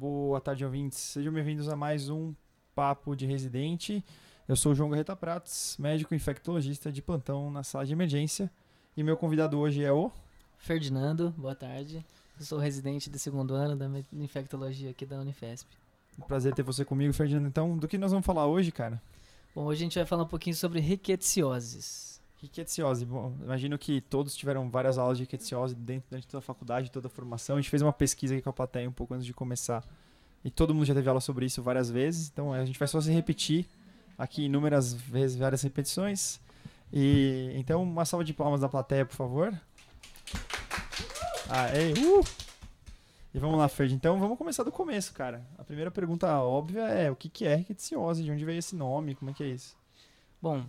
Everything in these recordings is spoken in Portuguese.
Boa tarde, ouvintes. Sejam bem-vindos a mais um Papo de Residente. Eu sou o João Garreta Pratos, médico infectologista de plantão na sala de emergência. E meu convidado hoje é o. Ferdinando, boa tarde. Eu sou residente do segundo ano da infectologia aqui da Unifesp. Prazer ter você comigo, Ferdinando. Então, do que nós vamos falar hoje, cara? Bom, hoje a gente vai falar um pouquinho sobre rickettsioses. Rickettsiose. Bom, imagino que todos tiveram várias aulas de rickettsiose dentro, dentro da faculdade, toda a formação. A gente fez uma pesquisa aqui com a plateia um pouco antes de começar. E todo mundo já teve aula sobre isso várias vezes. Então, a gente vai só se repetir aqui inúmeras vezes, várias repetições. E então, uma salva de palmas da plateia, por favor. Aê, uh! E vamos lá, Fred. Então, vamos começar do começo, cara. A primeira pergunta óbvia é o que, é rickettsiose? De onde veio esse nome? Como é que é isso? Bom,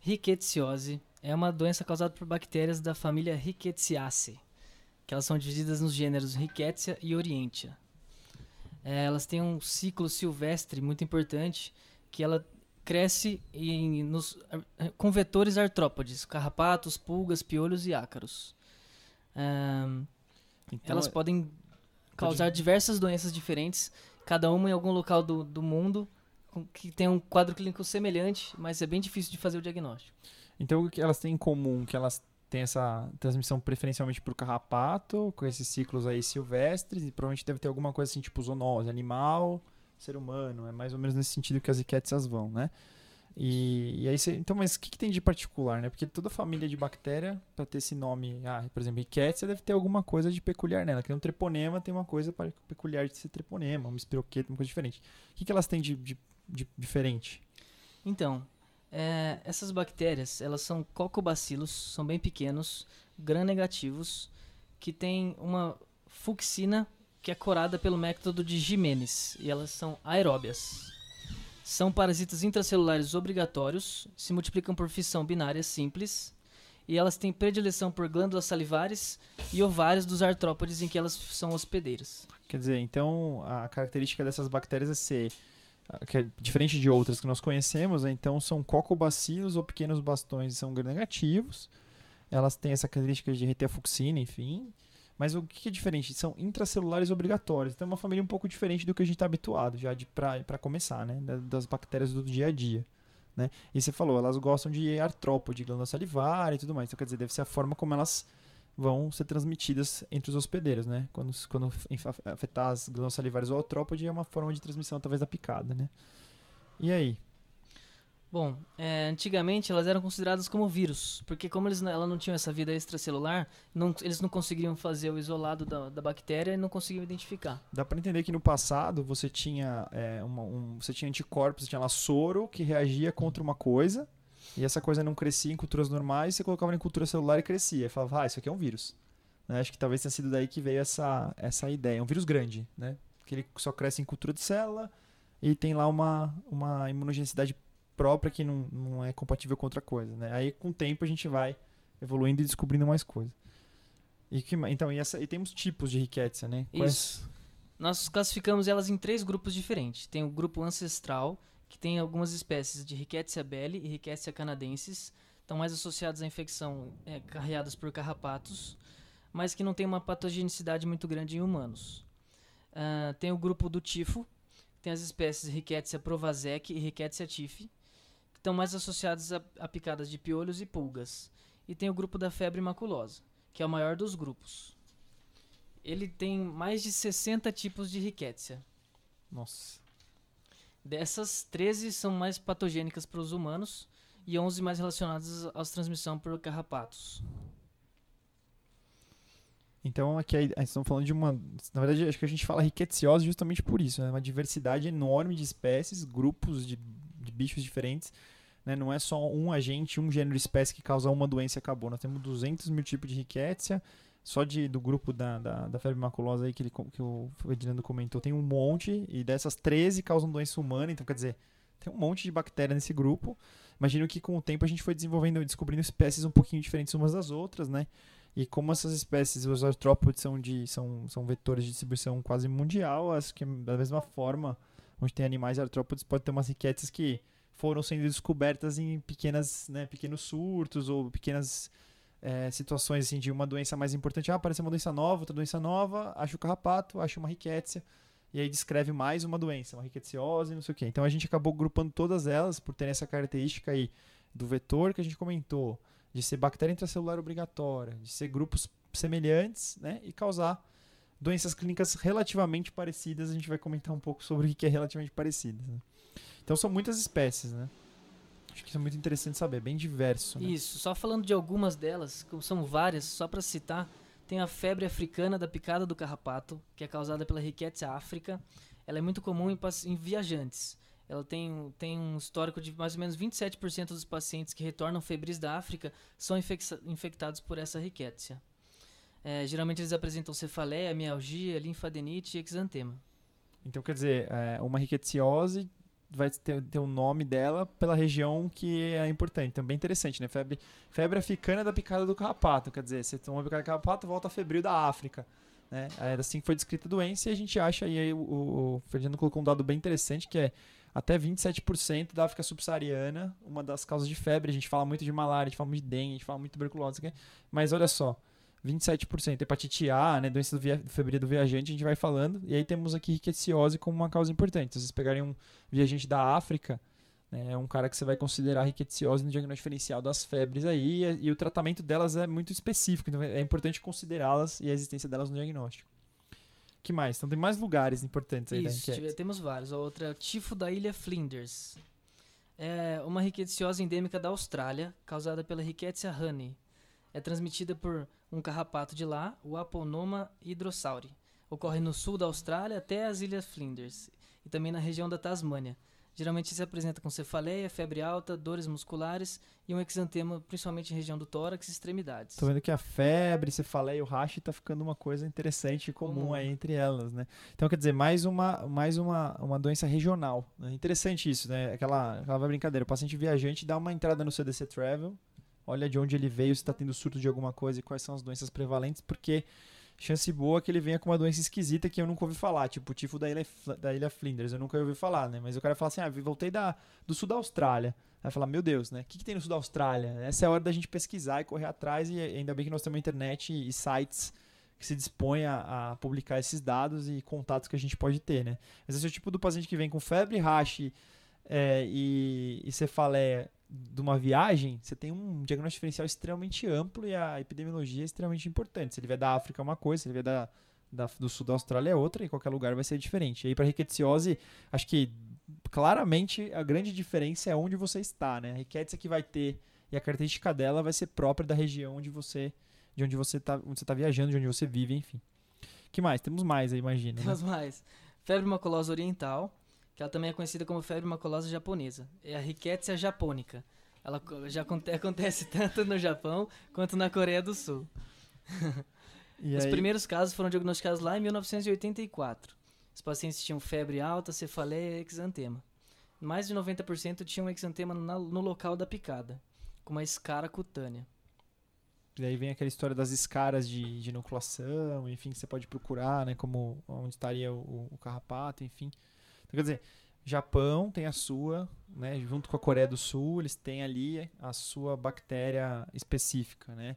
rickettsiose é uma doença causada por bactérias da família Rickettsiaceae, que elas são divididas nos gêneros Rickettsia e Orientia. É, elas têm um ciclo silvestre muito importante, que ela cresce em, nos, com vetores artrópodes, carrapatos, pulgas, piolhos e ácaros. Um, então, elas é podem causar pode... diversas doenças diferentes, cada uma em algum local do, do mundo, que tem um quadro clínico semelhante, mas é bem difícil de fazer o diagnóstico. Então, o que elas têm em comum? Que elas têm essa transmissão preferencialmente por carrapato, com esses ciclos aí silvestres, e provavelmente deve ter alguma coisa assim, tipo zoonose, animal, ser humano. É mais ou menos nesse sentido que as riquetsias vão, né? E, e aí você, então, mas o que, que, tem de particular, né? Porque toda família de bactéria, para ter esse nome, ah, por exemplo, Rickettsia, deve ter alguma coisa de peculiar nela. Que um treponema tem uma coisa peculiar de ser treponema, um espiroqueta, uma coisa diferente. O que, que elas têm de, de, de diferente? Então, é, essas bactérias, elas são cocobacilos, são bem pequenos, gram-negativos, que têm uma fuxina que é corada pelo método de Jimenez, e elas são aeróbias. São parasitas intracelulares obrigatórios, se multiplicam por fissão binária simples, e elas têm predileção por glândulas salivares e ovários dos artrópodes em que elas são hospedeiras. Quer dizer, então a característica dessas bactérias é ser que é diferente de outras que nós conhecemos, né? então são cocobacilos ou pequenos bastões são negativos. Elas têm essa característica de reter a fuxina, enfim, mas o que é diferente? São intracelulares obrigatórios. Então é uma família um pouco diferente do que a gente está habituado já para começar, né? Das bactérias do dia a dia. Né? E você falou, elas gostam de artrópode, glândula salivar e tudo mais. Então quer dizer, deve ser a forma como elas vão ser transmitidas entre os hospedeiros, né? Quando, quando afetar as glândulas salivares ou artrópode é uma forma de transmissão talvez da picada, né? E aí? Bom, é, antigamente elas eram consideradas como vírus, porque como eles, ela não tinham essa vida extracelular, não, eles não conseguiam fazer o isolado da, da bactéria e não conseguiam identificar. Dá para entender que no passado você tinha, é, uma, um, você tinha anticorpos, você tinha lá soro que reagia contra uma coisa, e essa coisa não crescia em culturas normais, você colocava em cultura celular e crescia. E falava, ah, isso aqui é um vírus. Né? Acho que talvez tenha sido daí que veio essa, essa ideia. É um vírus grande, né? Que ele só cresce em cultura de célula e tem lá uma, uma imunogenicidade própria que não, não é compatível com outra coisa, né? Aí com o tempo a gente vai evoluindo e descobrindo mais coisas. E que, então, e, essa, e temos tipos de riqueza, né? Quais... Isso. Nós classificamos elas em três grupos diferentes. Tem o grupo ancestral, que tem algumas espécies de Rickettsia belli e Rickettsia canadensis, estão mais associadas à infecção é, carreadas por carrapatos, mas que não tem uma patogenicidade muito grande em humanos. Uh, tem o grupo do tifo, tem as espécies Rickettsia provazek e Rickettsia tifi, estão mais associados a, a, picadas de piolhos e pulgas. E tem o grupo da febre maculosa, que é o maior dos grupos. Ele tem mais de 60 tipos de rickettsia. Nossa. Dessas, 13 são mais patogênicas para os humanos e 11 mais relacionadas à transmissão por carrapatos. Então, aqui estamos falando de uma. Na verdade, acho que a gente fala riquetsiose justamente por isso. Né? Uma diversidade enorme de espécies, grupos de, de bichos diferentes né? Não é só um agente, um gênero de espécie que causa uma doença e acabou. Nós temos 200 mil tipos de riquétia. Só de, do grupo da, da, da, febre maculosa aí que, ele, que o Ferdinando comentou, tem um monte, e dessas 13 causam doença humana, então quer dizer, tem um monte de bactéria nesse grupo. Imagino que com o tempo a gente foi desenvolvendo, descobrindo espécies um pouquinho diferentes umas das outras, né? E como essas espécies, os artrópodes são, de, são, são vetores de distribuição quase mundial, acho que da mesma forma, onde tem animais artrópodes, pode ter umas riquezas que foram sendo descobertas em pequenas, né, pequenos surtos ou pequenas é, situações assim, de uma doença mais importante. Ah, uma doença nova, outra doença nova, acho o carrapato, acho uma riquétia. e aí descreve mais uma doença, uma rickettsiosi, não sei o quê. Então a gente acabou agrupando todas elas por terem essa característica aí do vetor que a gente comentou, de ser bactéria intracelular obrigatória, de ser grupos semelhantes, né, e causar doenças clínicas relativamente parecidas. A gente vai comentar um pouco sobre o que é relativamente parecido. Né? Então são muitas espécies, né? Acho que isso é muito interessante saber, bem diverso. Né? Isso, só falando de algumas delas, como são várias, só para citar, tem a febre africana da picada do carrapato, que é causada pela Rickettsia africa. Ela é muito comum em, em viajantes. Ela tem, tem um histórico de mais ou menos 27% dos pacientes que retornam febris da África são infectados por essa Rickettsia. É, geralmente eles apresentam cefaleia, mialgia, linfadenite e exantema. Então, quer dizer, é, uma ricketsiose vai ter, ter o nome dela pela região que é importante. Então, bem interessante, né? Febre, febre africana da picada do carrapato. Quer dizer, você toma a picada do carrapato, volta a febril da África. Né? Era assim que foi descrita a doença e a gente acha, e aí o, o Fernando colocou um dado bem interessante, que é até 27% da África subsaariana, uma das causas de febre. A gente fala muito de malária, a gente fala muito de dengue, a gente fala muito de tuberculose, mas olha só, 27%. Hepatite A, né, doença do via, febril do viajante, a gente vai falando. E aí temos aqui riqueciose como uma causa importante. Se vocês pegarem um viajante da África, né, é um cara que você vai considerar riqueciose no diagnóstico diferencial das febres aí, e, e, o tratamento delas é muito específico, então é importante considerá-las e a existência delas no diagnóstico. que mais? Então tem mais lugares importantes aí Isso, da enquete. temos vários. A outra, tifo da ilha Flinders. É uma riqueciose endêmica da Austrália, causada pela Rickettsia honey. É transmitida por um carrapato de lá, o Aponoma hydrosauri. Ocorre no sul da Austrália até as Ilhas Flinders e também na região da Tasmânia. Geralmente se apresenta com cefaleia, febre alta, dores musculares e um exantema, principalmente em região do tórax e extremidades. Tô vendo que a febre, cefaleia e o rash tá ficando uma coisa interessante e comum, comum aí entre elas, né? Então, quer dizer, mais uma, mais uma, uma doença regional. Né? Interessante isso, né? Aquela, aquela brincadeira. O paciente viajante dá uma entrada no CDC Travel, olha de onde ele veio, se está tendo surto de alguma coisa e quais são as doenças prevalentes, porque chance boa que ele venha com uma doença esquisita que eu nunca ouvi falar, tipo o tifo da ilha, da ilha Flinders, eu nunca ouvi falar, né? Mas o cara fala assim, ah, voltei da, do sul da Austrália. Aí falar, meu Deus, né? O que, que tem no sul da Austrália? Essa é a hora da gente pesquisar e correr atrás, e ainda bem que nós temos internet e, sites que se dispõem a, a, publicar esses dados e contatos que a gente pode ter, né? Mas esse é o tipo do paciente que vem com febre, rash é, e, e cefaleia de uma viagem, você tem um diagnóstico diferencial extremamente amplo e a epidemiologia é extremamente importante. Se ele vier da África é uma coisa, se ele vier da, da, do sul da Austrália é outra, e qualquer lugar vai ser diferente. E aí, para riquetiose, acho que claramente a grande diferença é onde você está, né? A riqueza que vai ter e a característica dela vai ser própria da região onde você, de onde você está onde você tá viajando, de onde você vive, enfim. que mais? Temos mais aí, imagina. Né? Temos né? mais. Febre maculosa oriental, que ela também é conhecida como febre maculosa japonesa. É a Rickettsia japonica. Ela já acontece tanto no Japão quanto na Coreia do Sul. Os primeiros casos foram diagnosticados lá em 1984. Os pacientes tinham febre alta, cefaleia e exantema. Mais de 90% tinham exantema no local da picada, com uma escara cutânea. E aí vem aquela história das escaras de, de inoculação, enfim, que você pode procurar, né, como onde estaria o, o carrapato, enfim. Então, quer dizer, Japão tem a sua, né, junto com a Coreia do Sul, eles têm ali a sua bactéria específica, né?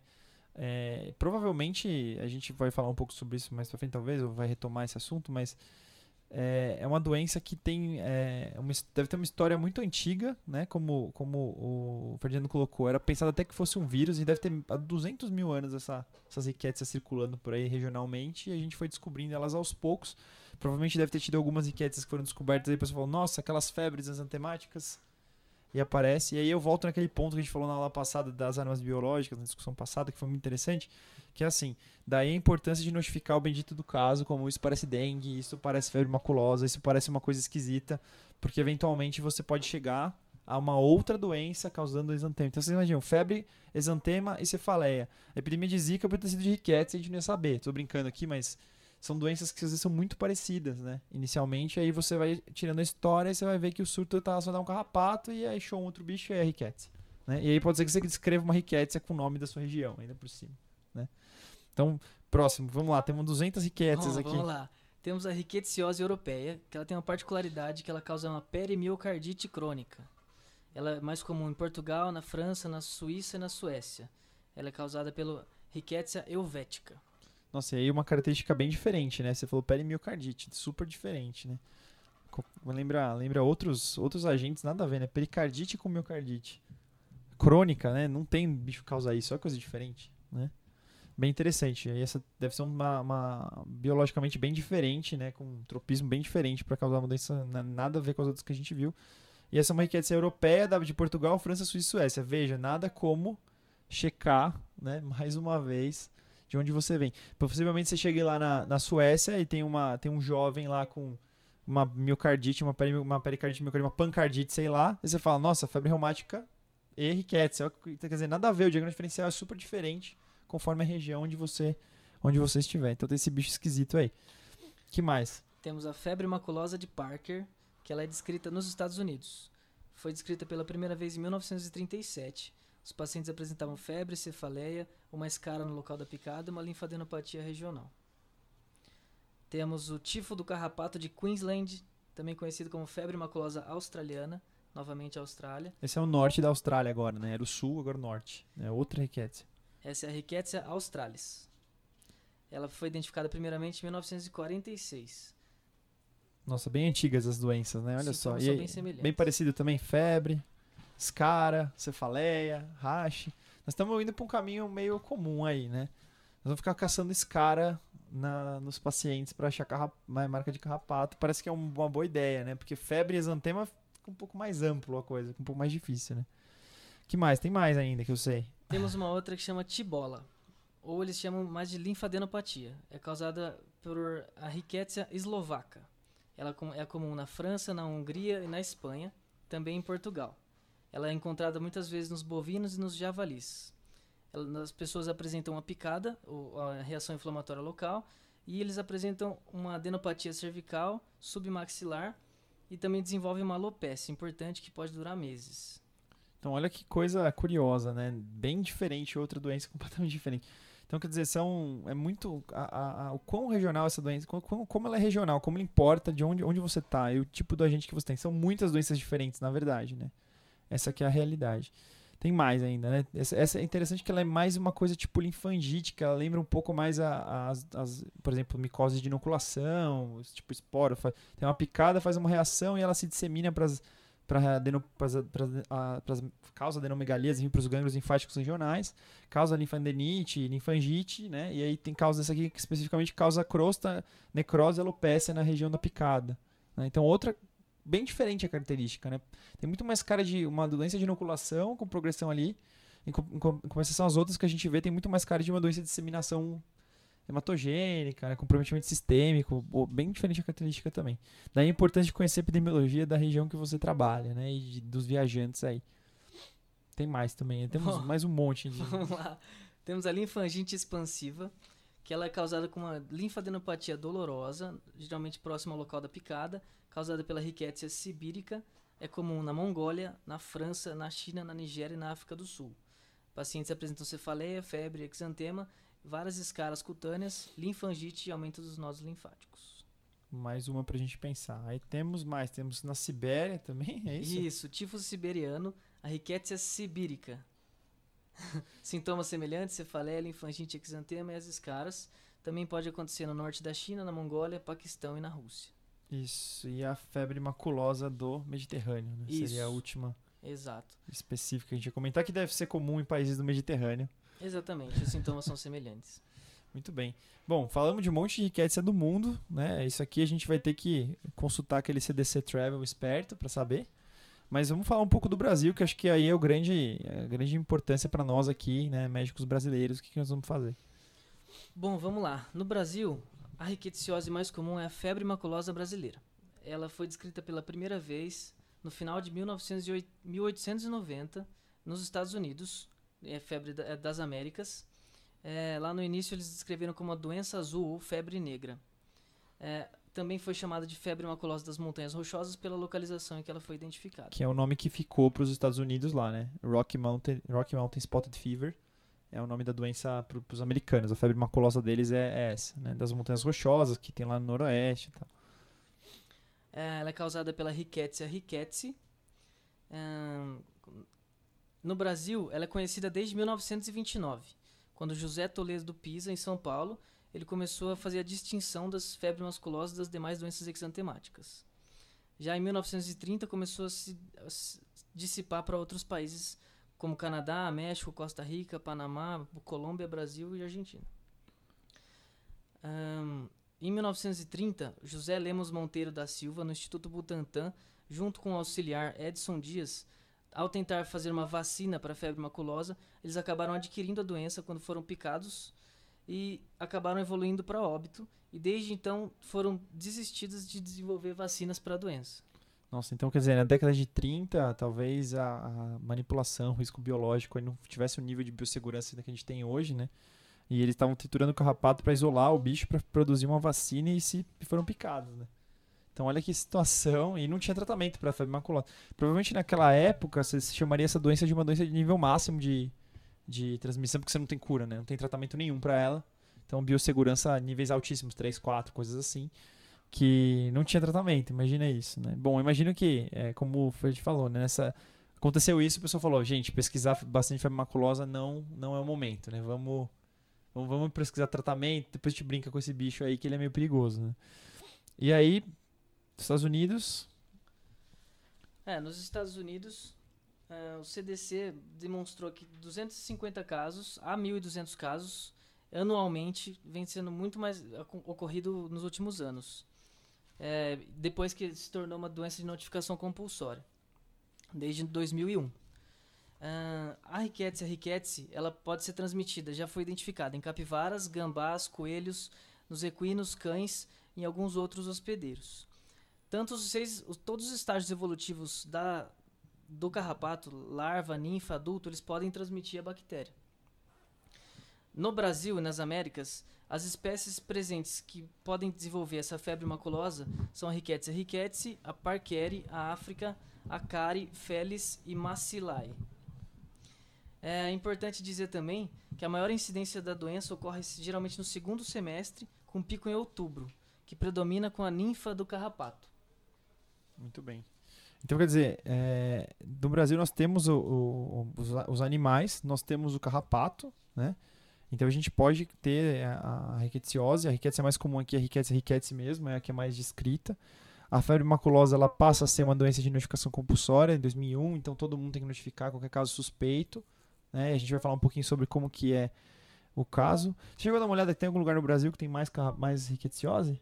É, provavelmente a gente vai falar um pouco sobre isso mais pra frente, talvez, ou vai retomar esse assunto, mas é, é uma doença que tem é, uma, deve ter uma história muito antiga, né? Como, como o Ferdinando colocou, era pensado até que fosse um vírus e deve ter há 200 mil anos essa, essas riquezas circulando por aí regionalmente e a gente foi descobrindo elas aos poucos Provavelmente deve ter tido algumas enquetes que foram descobertas aí, o pessoal falou, nossa, aquelas febres antemáticas. E aparece. E aí eu volto naquele ponto que a gente falou na aula passada das armas biológicas, na discussão passada, que foi muito interessante. Que é assim, daí a importância de notificar o bendito do caso, como isso parece dengue, isso parece febre maculosa, isso parece uma coisa esquisita, porque eventualmente você pode chegar a uma outra doença causando exantema. Então vocês imaginam, febre, exantema e cefaleia. A epidemia de zika pode ter sido de riqueza, a gente não ia saber. Tô brincando aqui, mas são doenças que às vezes são muito parecidas, né? Inicialmente, aí você vai tirando a história e você vai ver que o surto tá só dar um carrapato e aí achou um outro bicho e é a riquete. Né? E aí pode ser que você descreva uma riquete com o nome da sua região, ainda por cima, né? Então, próximo, vamos lá, temos 200 riquetes aqui. Vamos lá. Temos a riquetiose europeia, que ela tem uma particularidade que ela causa uma perimiocardite crônica. Ela é mais comum em Portugal, na França, na Suíça e na Suécia. Ela é causada pelo Rickettsia helvética. Nossa, e aí uma característica bem diferente, né? Você falou perimiocardite, super diferente, né? Lembra, lembra outros, outros agentes, nada a ver, né? Pericardite com miocardite. Crônica, né? Não tem bicho que causa isso, é coisa diferente, né? Bem interessante. E essa deve ser uma, uma biologicamente bem diferente, né? Com um tropismo bem diferente para causar na- nada a ver com as outras que a gente viu. E essa é uma riqueza europeia, de Portugal, França, Suíça e Suécia. Veja, nada como checar, né? Mais uma vez, de onde você vem. Possivelmente você chegue lá na, na Suécia e tem, uma, tem um jovem lá com uma miocardite, uma, peri, uma pericardite, miocardite, uma pancardite, sei lá. E você fala, nossa, febre reumática e riqueza. Quer dizer, nada a ver, o diagnóstico diferencial é super diferente conforme a região onde você, onde você estiver. Então tem esse bicho esquisito aí. que mais? Temos a febre maculosa de Parker, que ela é descrita nos Estados Unidos. Foi descrita pela primeira vez em 1937. Os pacientes apresentavam febre, cefaleia, uma escara no local da picada e uma linfadenopatia regional. Temos o tifo do carrapato de Queensland, também conhecido como febre maculosa australiana, novamente Austrália. Esse é o norte da Austrália agora, né? Era o sul, agora o norte. É outra riqueza. Essa é a Rickettsia australis. Ela foi identificada primeiramente em 1946. Nossa, bem antigas as doenças, né? Olha Sintomas só. E bem semelhantes. bem parecido também, febre, escara, cefaleia, rache. Nós estamos indo para um caminho meio comum aí, né? Nós vamos ficar caçando escara na, nos pacientes para achar carra, ma- marca de carrapato. Parece que é um- uma boa ideia, né? Porque febre e exantema fica um pouco mais amplo a coisa, fica um pouco mais difícil, né? que mais? Tem mais ainda que eu sei. Temos uma outra que chama tibola, ou eles chamam mais de linfadenopatia. É causada por a Rickettsia eslovaca. Ela é comum na França, na Hungria e na Espanha, também em Portugal. Ela é encontrada muitas vezes nos bovinos e nos javalis. Ela- as pessoas apresentam uma picada, ou a reação inflamatória local, e eles apresentam uma adenopatia cervical, submaxilar, e também desenvolvem uma alopecia importante que pode durar meses. Então, olha que coisa curiosa, né? Bem diferente, outra doença completamente diferente. Então, quer dizer, são, é muito. A, a- a- o quão regional essa doença, como, como- ela é regional, como ela importa de onde, onde você tá e o tipo do agente que você tem. São muitas doenças diferentes, na verdade, né? Essa é a realidade. Tem mais ainda, né? Essa, essa é interessante que ela é mais uma coisa tipo linfangítica, ela lembra um pouco mais a- a- as, as, por exemplo, micose de inoculação, tipo esporo. fa- Tem uma picada, faz uma reação e ela se dissemina para para causa adenomegalias para os gânglios linfáticos regionais, causa linfadenite, linfangite, né? E aí tem causa dessa aqui que especificamente causa crosta, necrose e alopecia na região da picada. né? Então outra bem diferente a característica, né? Tem muito mais cara de uma doença de inoculação com progressão ali, em, com- em com- em compensação às outras que a gente vê tem muito mais cara de uma doença de disseminação hematogênica, né, comprometimento sistêmico, bem diferente a característica também. Daí a importância de conhecer a epidemiologia da região que você trabalha, né, e de- dos viajantes aí. Tem mais também, temos Bom. mais um monte de... Vamos lá. Temos a linfangite expansiva, que ela é causada com uma linfadenopatia dolorosa, geralmente próxima ao local da picada, causada pela Rickettsia sibírica. É comum na Mongólia, na França, na China, na Nigéria e na África do Sul. Pacientes apresentam cefaleia, febre, exantema, várias escaras cutâneas, linfangite e aumento dos nodos linfáticos. Mais uma pra gente pensar. Aí temos mais, temos na Sibéria também, é isso? Isso, tifo siberiano, a Rickettsia sibírica. Sintomas semelhantes, cefaleia, linfangite, exantema e as escaras. Também pode acontecer no norte da China, na Mongólia, Paquistão e na Rússia. Isso, e a febre maculosa do Mediterrâneo, né? Seria a Isso. última Exato. específica que a gente ia comentar, que deve ser comum em países do Mediterrâneo. Exatamente, os sintomas são semelhantes. Muito bem. Bom, falamos de um monte de riqueza do mundo, né? Isso aqui a gente vai ter que consultar aquele CDC Travel esperto para saber. Mas vamos falar um pouco do Brasil, que acho que aí é o grande, a grande importância para nós aqui, né, médicos brasileiros, o que, que nós vamos fazer? Bom, vamos lá. No Brasil, a riqueticiose mais comum é a febre maculosa brasileira. Ela foi descrita pela primeira vez no final de 1908 1890 nos Estados Unidos, é febre é das Américas. É, lá no início eles descreveram como a doença azul ou febre negra. É, também foi chamada de febre maculosa das montanhas rochosas pela localização em que ela foi identificada. Que é o nome que ficou para os Estados Unidos lá, né? Rocky Mountain, Rocky Mountain Spotted Fever é o nome da doença para os americanos. A febre maculosa deles é, é essa, né? Das montanhas rochosas que tem lá no noroeste e tal. É, ela é causada pela Rickettsia rickettsii. Ahn, no Brasil, ela é conhecida desde 1929, quando José Toledo Pisa, em São Paulo, ele começou a fazer a distinção das febres masculosas das demais doenças exantemáticas. Já em 1930 começou a se, a se dissipar para outros países como Canadá, México, Costa Rica, Panamá, Colômbia, Brasil e Argentina. Um, em 1930, José Lemos Monteiro da Silva, no Instituto Butantan, junto com o auxiliar Edson Dias, ao tentar fazer uma vacina para a febre maculosa, eles acabaram adquirindo a doença quando foram picados e acabaram evoluindo para óbito. E desde então foram desistidos de desenvolver vacinas para a doença. Nossa, então quer dizer, na década de 30, talvez a, a manipulação, o risco biológico não tivesse o nível de biossegurança que a gente tem hoje, né? E eles estavam triturando o carrapato para isolar o bicho para produzir uma vacina e se foram picados, né? Então olha que situação e não tinha tratamento para febre maculosa. Provavelmente naquela época você chamaria essa doença de uma doença de nível máximo de, de transmissão porque você não tem cura, né? Não tem tratamento nenhum para ela. Então biossegurança níveis altíssimos, 3, 4, coisas assim, que não tinha tratamento. Imagina isso, né? Bom, imagino que, é, como o Fred falou, né? Nessa, aconteceu isso, a pessoa falou, gente, pesquisar bastante febre maculosa não, não é o momento, né? Vamos, vamos, vamos pesquisar tratamento, depois a gente brinca com esse bicho aí que ele é meio perigoso, né? E aí, Estados Unidos. É, nos Estados Unidos, uh, o CDC demonstrou que 250 casos a 1.200 casos anualmente vem sendo muito mais ocorrido nos últimos anos. É, depois que se tornou uma doença de notificação compulsória, desde 2001. Uh, a Rickettsia rickettsii, ela pode ser transmitida, já foi identificada em capivaras, gambás, coelhos, nos equinos, cães e em alguns outros hospedeiros. Tanto os seis, todos os estágios evolutivos da, do carrapato, larva, ninfa, adulto, eles podem transmitir a bactéria. No Brasil e nas Américas, as espécies presentes que podem desenvolver essa febre maculosa são a Rickettsia rickettsii, a Parkeri, a África, a Cari, Felis e Macilae. É importante dizer também que a maior incidência da doença ocorre geralmente no segundo semestre, com pico em outubro, que predomina com a ninfa do carrapato. Muito bem. Então, quer dizer, é, no Brasil nós temos o, o, os, os, animais, nós temos o carrapato, né? Então a gente pode ter a, a rickettsiose, a rickettsiose é mais comum aqui, a rickettsiose rickettsii mesmo, é a que é mais descrita. A febre maculosa ela passa a ser uma doença de notificação compulsória em 2001, então todo mundo tem que notificar qualquer caso suspeito. Né? A gente vai falar um pouquinho sobre como que é o caso. Chegou a dar uma olhada, tem algum lugar no Brasil que tem mais, mais rickettsiose?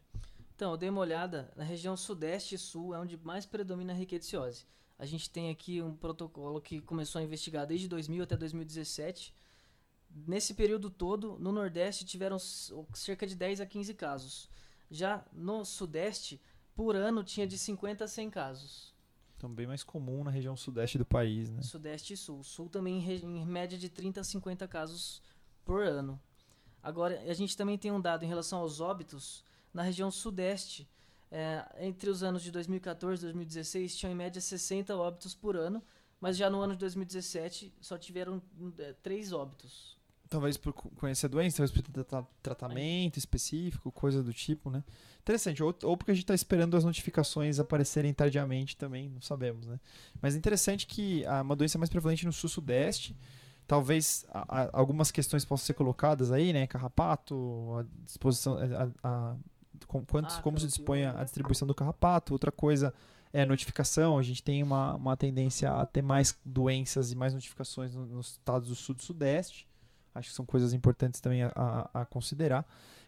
Então, eu dei uma olhada na região sudeste e sul, é onde mais predomina a rickettsiose. A gente tem aqui um protocolo que começou a investigar desde 2000 até 2017. Nesse período todo, no Nordeste tiveram cerca de 10 a 15 casos. Já no Sudeste, por ano tinha de 50 a 100 casos. Então, bem mais comum na região sudeste do país, né? Sudeste e sul. Sul também em média de 30 a 50 casos por ano. Agora, a gente também tem um dado em relação aos óbitos na região sudeste. É, entre os anos de 2014 e 2016, tinham em média 60 óbitos por ano, mas já no ano de 2017 só tiveram é, três óbitos. Talvez por conhecer a doença, talvez por ter tratamento específico, coisa do tipo, né? Interessante, ou, ou porque a gente está esperando as notificações aparecerem tardiamente também, não sabemos, né? Mas é interessante que a, uma doença mais prevalente no sul-sudeste, talvez a, a, algumas questões possam ser colocadas aí, né? Carrapato, a disposição, a, com, quantos, ah, como se dispõe a, distribuição do carrapato. Outra coisa é a notificação. A gente tem uma, uma tendência a ter mais doenças e mais notificações nos estados do sul e sudeste. Acho que são coisas importantes também a, a, a, considerar.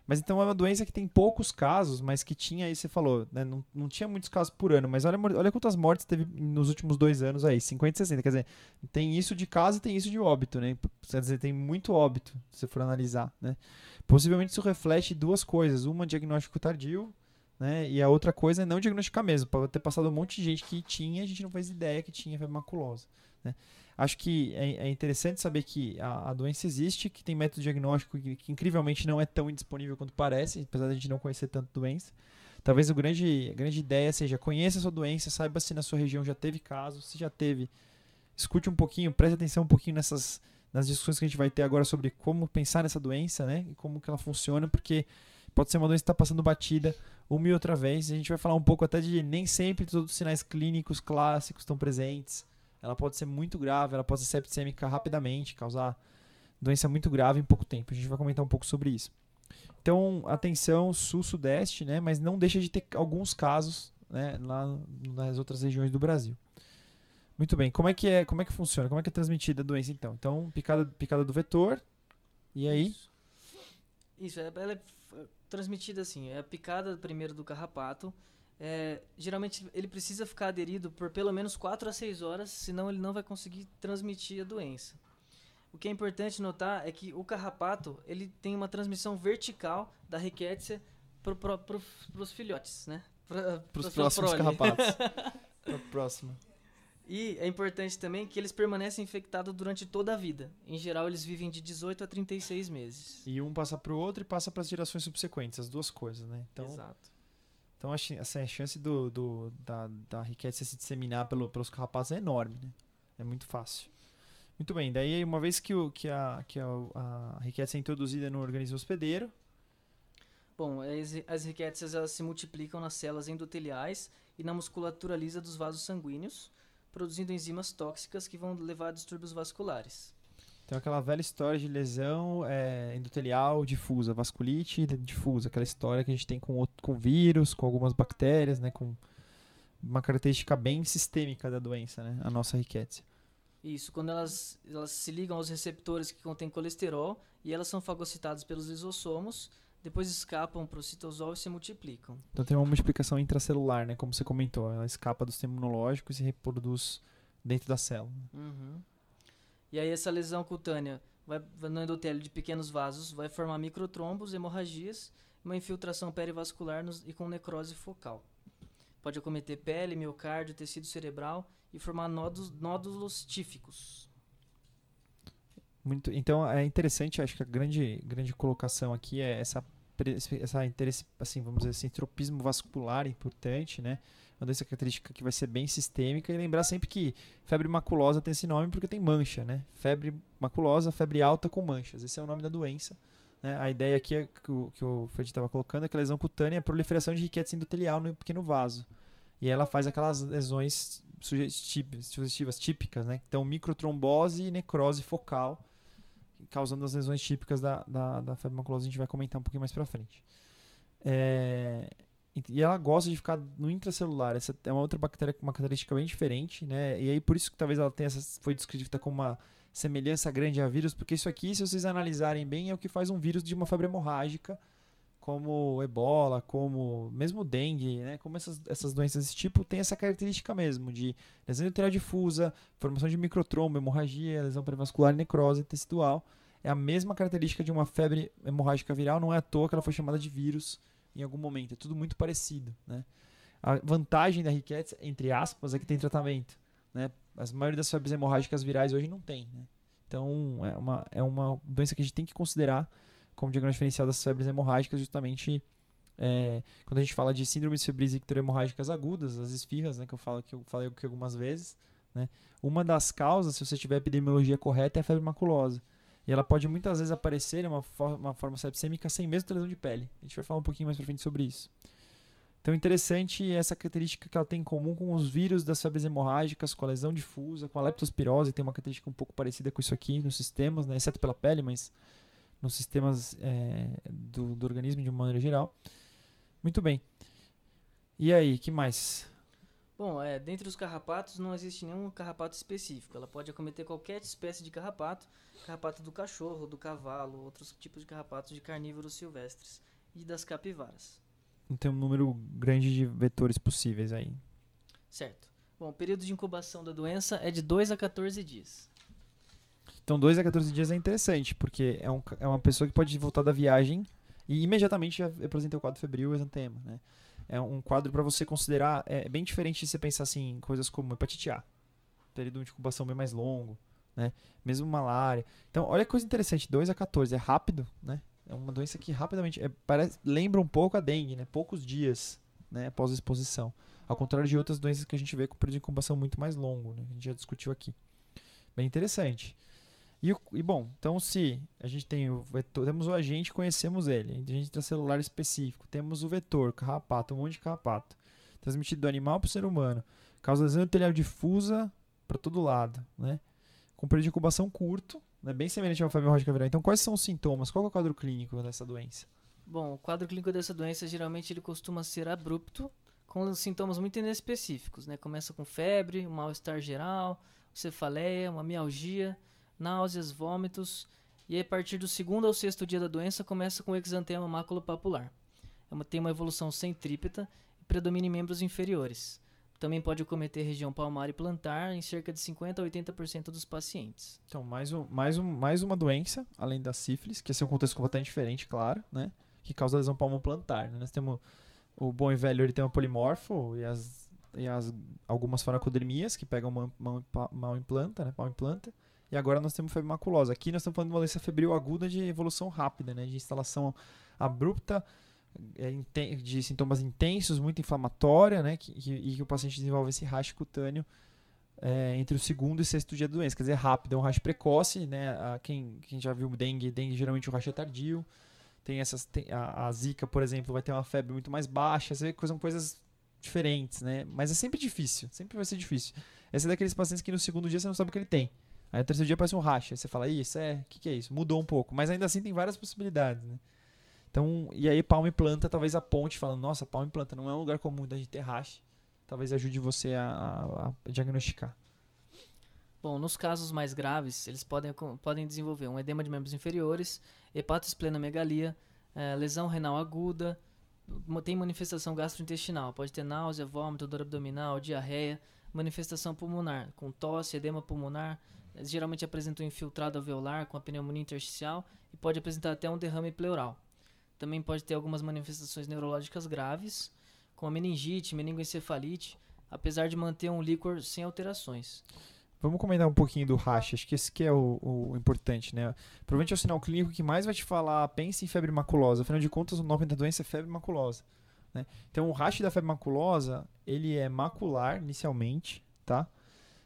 Mas então é uma doença que tem poucos casos, mas que tinha aí, você falou, né, não, não tinha muitos casos por ano, mas olha, olha quantas mortes teve nos últimos dois anos aí, 50 e 60. Quer dizer, tem isso de caso e tem isso de óbito, né? Quer dizer, tem muito óbito, se você for analisar, né? Possivelmente isso reflete duas coisas. Uma, diagnóstico tardio, né? E a outra coisa é não diagnosticar mesmo. Pode ter passado um monte de gente que tinha a gente não faz ideia que tinha febre maculosa, né? Acho que é, é interessante saber que a, a, doença existe, que tem método diagnóstico que, que, incrivelmente não é tão indisponível quanto parece, apesar de a gente não conhecer tanto doença. Talvez a grande, a grande ideia seja conheça a sua doença, saiba se na sua região já teve caso, se já teve, escute um pouquinho, preste atenção um pouquinho nessas nas discussões que a gente vai ter agora sobre como pensar nessa doença, né? E como que ela funciona, porque pode ser uma doença que está passando batida uma e outra vez. A gente vai falar um pouco até de nem sempre todos os sinais clínicos clássicos estão presentes. Ela pode ser muito grave, ela pode ser septicêmica rapidamente, causar doença muito grave em pouco tempo. A gente vai comentar um pouco sobre isso. Então, atenção, sul-sudeste, né? Mas não deixa de ter alguns casos né, lá nas outras regiões do Brasil. Muito bem. Como é que é? Como é que funciona? Como é que é transmitida a doença então? Então, picada, picada do vetor. E aí? Isso, Isso ela é transmitida assim, é a picada primeiro do carrapato. É, geralmente ele precisa ficar aderido por pelo menos 4 a 6 horas, senão ele não vai conseguir transmitir a doença. O que é importante notar é que o carrapato ele tem uma transmissão vertical da rickettsia para pro, os filhotes, né? Para os próximos prole. carrapatos. Para próxima. E é importante também que eles permanecem infectados durante toda a vida. Em geral, eles vivem de 18 a 36 meses. E um passa para o outro e passa para as gerações subsequentes, as duas coisas, né? Então, Exato. Então a, chan- assim, a chance do, do, da, da riqueza se disseminar pelo, pelos carrapatos é enorme, né? É muito fácil. Muito bem, daí uma vez que, o, que, a, que a, a riqueza é introduzida no organismo hospedeiro, Bom, as, as riquétsias elas se multiplicam nas células endoteliais e na musculatura lisa dos vasos sanguíneos, produzindo enzimas tóxicas que vão levar a distúrbios vasculares. Então, aquela velha história de lesão é, endotelial difusa, vasculite difusa, aquela história que a gente tem com, outro, com vírus, com algumas bactérias, né, com uma característica bem sistêmica da doença, né, a nossa riqueza. Isso, quando elas, elas se ligam aos receptores que contêm colesterol e elas são fagocitadas pelos lisossomos, depois escapam para o citosol e se multiplicam. Então, tem uma multiplicação intracelular, né, como você comentou, ela escapa do sistema imunológico e se reproduz dentro da célula. Uhum. E aí essa lesão cutânea vai, no endotélio de pequenos vasos, vai formar microtrombos, hemorragias, uma infiltração perivascular nos- e com necrose focal. Pode acometer pele, miocárdio, tecido cerebral e formar nódulos, nódulos tíficos. Muito, então é interessante, acho que a grande, grande colocação aqui é essa, essa interesse, assim, vamos dizer assim, tropismo vascular importante, né? Uma doença característica que vai ser bem sistêmica e lembrar sempre que febre maculosa tem esse nome porque tem mancha, né? Febre maculosa, febre alta com manchas, esse é o nome da doença. né? A ideia aqui é que o, que o Fred estava colocando é que a lesão cutânea é a proliferação de riqueza endotelial no pequeno vaso. E ela faz aquelas lesões sugestivas, típicas, né? Então, microtrombose e necrose focal, causando as lesões típicas da, da, da febre maculosa, a gente vai comentar um pouquinho mais pra frente. É, e- ela gosta de ficar no intracelular. Essa é uma outra bactéria com uma característica bem diferente, né? E aí por isso que talvez ela tenha essa, foi descrita como uma semelhança grande a vírus, porque isso aqui, se vocês analisarem bem, é o que faz um vírus de uma febre hemorrágica, como ebola, como mesmo dengue, né? Como essas, essas doenças desse tipo tem essa característica mesmo de lesão endotelial difusa, formação de microtrombo, hemorragia, lesão perivascular, necrose tecidual. É a mesma característica de uma febre hemorrágica viral, não é à toa que ela foi chamada de vírus em algum momento. É tudo muito parecido, né? A vantagem da riqueza, entre aspas, é que tem tratamento, né? As maioria das febres hemorrágicas virais hoje não tem, né? Então, é uma, é uma doença que a gente tem que considerar como diagnóstico diferencial das febres hemorrágicas, justamente é, quando a gente fala de síndromes febris ictorohemorrágicas agudas, as esfirras, né, que eu falo que eu falei aqui algumas vezes, né? Uma das causas, se você tiver a epidemiologia correta, é a febre maculosa. E ela pode muitas vezes aparecer em uma, for- uma forma sepsêmica sem mesmo ter lesão de pele. A gente vai falar um pouquinho mais pra frente sobre isso. Então, interessante essa característica que ela tem em comum com os vírus das febres hemorrágicas, com a lesão difusa, com a leptospirose, tem uma característica um pouco parecida com isso aqui nos sistemas, né? exceto pela pele, mas nos sistemas é, do, do organismo de uma maneira geral. Muito bem. E aí, que mais? Bom, é, dentre os carrapatos não existe nenhum carrapato específico. Ela pode acometer qualquer espécie de carrapato, carrapato do cachorro, do cavalo, outros tipos de carrapatos de carnívoros silvestres e das capivaras. Tem um número grande de vetores possíveis aí. Certo. Bom, o período de incubação da doença é de 2 a 14 dias. Então, 2 a 14 dias é interessante, porque é, um, é uma pessoa que pode voltar da viagem e imediatamente já apresenta o quadro febril e exantema, né? É um quadro para você considerar, é bem diferente de você pensar assim, em coisas como hepatite A, período de incubação bem mais longo, né? Mesmo malária. Então, olha que coisa interessante, 2 a 14, é rápido, né? É uma doença que rapidamente, é, parece, lembra um pouco a dengue, né? Poucos dias, né, após a exposição. Ao contrário de outras doenças que a gente vê com período de incubação muito mais longo, né? A gente já discutiu aqui. Bem interessante. E, e, bom, então se a gente tem o vetor, temos o agente, conhecemos ele, a gente tem celular específico, temos o vetor, carrapato, um monte de carrapato, transmitido do animal para o ser humano, causa lesão endotelial difusa para todo lado, né? Com período de incubação curto, É bem semelhante a uma febre hemorrágica viral. Então, quais são os sintomas? Qual é o quadro clínico dessa doença? Bom, o quadro clínico dessa doença geralmente ele costuma ser abrupto, com sintomas muito inespecíficos, né? Começa com febre, um mal-estar geral, cefaleia, uma mialgia, náuseas, vômitos, e a partir do segundo ao sexto dia da doença começa com exantema maculopapular. É uma, tem uma evolução centrípeta e predomina em membros inferiores. Também pode acometer região palmar e plantar em cerca de 50 a 80% dos pacientes. Então, mais, um, mais, um, mais uma doença, além da sífilis, que esse é um contexto completamente diferente, claro, né? Que causa lesão palmoplantar. Né? Nós temos o bom e velho, ele tem uma polimorfo e as, e as algumas faracodermias que pegam mal, mal, mal implanta, né? Palma implanta. E agora nós temos febre maculosa. Aqui nós estamos falando de uma doença febril aguda de evolução rápida, né? De instalação abrupta, é, de sintomas intensos, muito inflamatória, né? E que o paciente desenvolve esse rash cutâneo é, entre o segundo e sexto dia da doença. Quer dizer, rápido, é um rash precoce, né? A, quem, quem já viu dengue, dengue geralmente o rash é tardio. Tem essas, tem, a, a, zika, por exemplo, vai ter uma febre muito mais baixa. São coisas diferentes, né? Mas é sempre difícil, sempre vai ser difícil. Esse é daqueles pacientes que no segundo dia você não sabe o que ele tem. Aí no terceiro dia aparece um racha. Aí você fala, isso é, o que, que é isso? Mudou um pouco. Mas ainda assim tem várias possibilidades, né? Então, e aí palma e planta, talvez a ponte falando, nossa, palma e planta não é um lugar comum da gente ter racha. Talvez ajude você a, a, a, diagnosticar. Bom, nos casos mais graves, eles podem, podem desenvolver um edema de membros inferiores, hepatosplenomegalia, é, lesão renal aguda, tem manifestação gastrointestinal, pode ter náusea, vômito, dor abdominal, diarreia, manifestação pulmonar, com tosse, edema pulmonar, geralmente apresenta um infiltrado alveolar com a pneumonia intersticial e pode apresentar até um derrame pleural. Também pode ter algumas manifestações neurológicas graves, como a meningite, meningoencefalite, apesar de manter um líquor sem alterações. Vamos comentar um pouquinho do rash, acho que esse que é o, o, importante, né? Provavelmente é o sinal clínico que mais vai te falar, pense em febre maculosa. Afinal de contas, o nome da doença é febre maculosa. Né? Então, o rash da febre maculosa, ele é macular inicialmente, tá?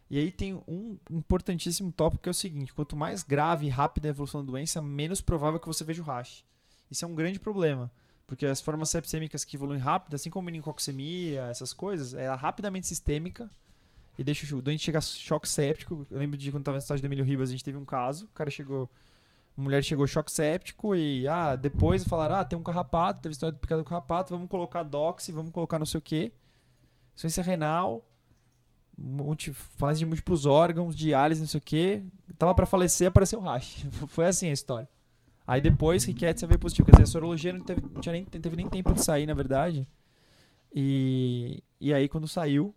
E aí tem um importantíssimo tópico que é o seguinte: quanto mais grave e rápida a evolução da doença, menos provável que você veja o rash. Isso é um grande problema, porque as formas sepsêmicas que evoluem rápido, assim como meningococcemia, essas coisas, é rapidamente sistêmica e deixa o doente chegar choque séptico. Eu lembro de quando estava no estágio do Emílio Ribas, a gente teve um caso, o cara chegou, mulher chegou choque séptico e ah, depois falaram: "Ah, tem um carrapato, teve história de picada do carrapato, vamos colocar doxy, vamos colocar não sei o quê". Insuficiência renal, multi, falência de múltiplos órgãos, diálise, não sei o que. Tava para falecer, apareceu rash. Foi assim a história. Aí depois, Riquetes veio positivo. Quer dizer, a sorologia não teve, não nem, teve nem tempo de sair, na verdade. E, e aí, quando saiu,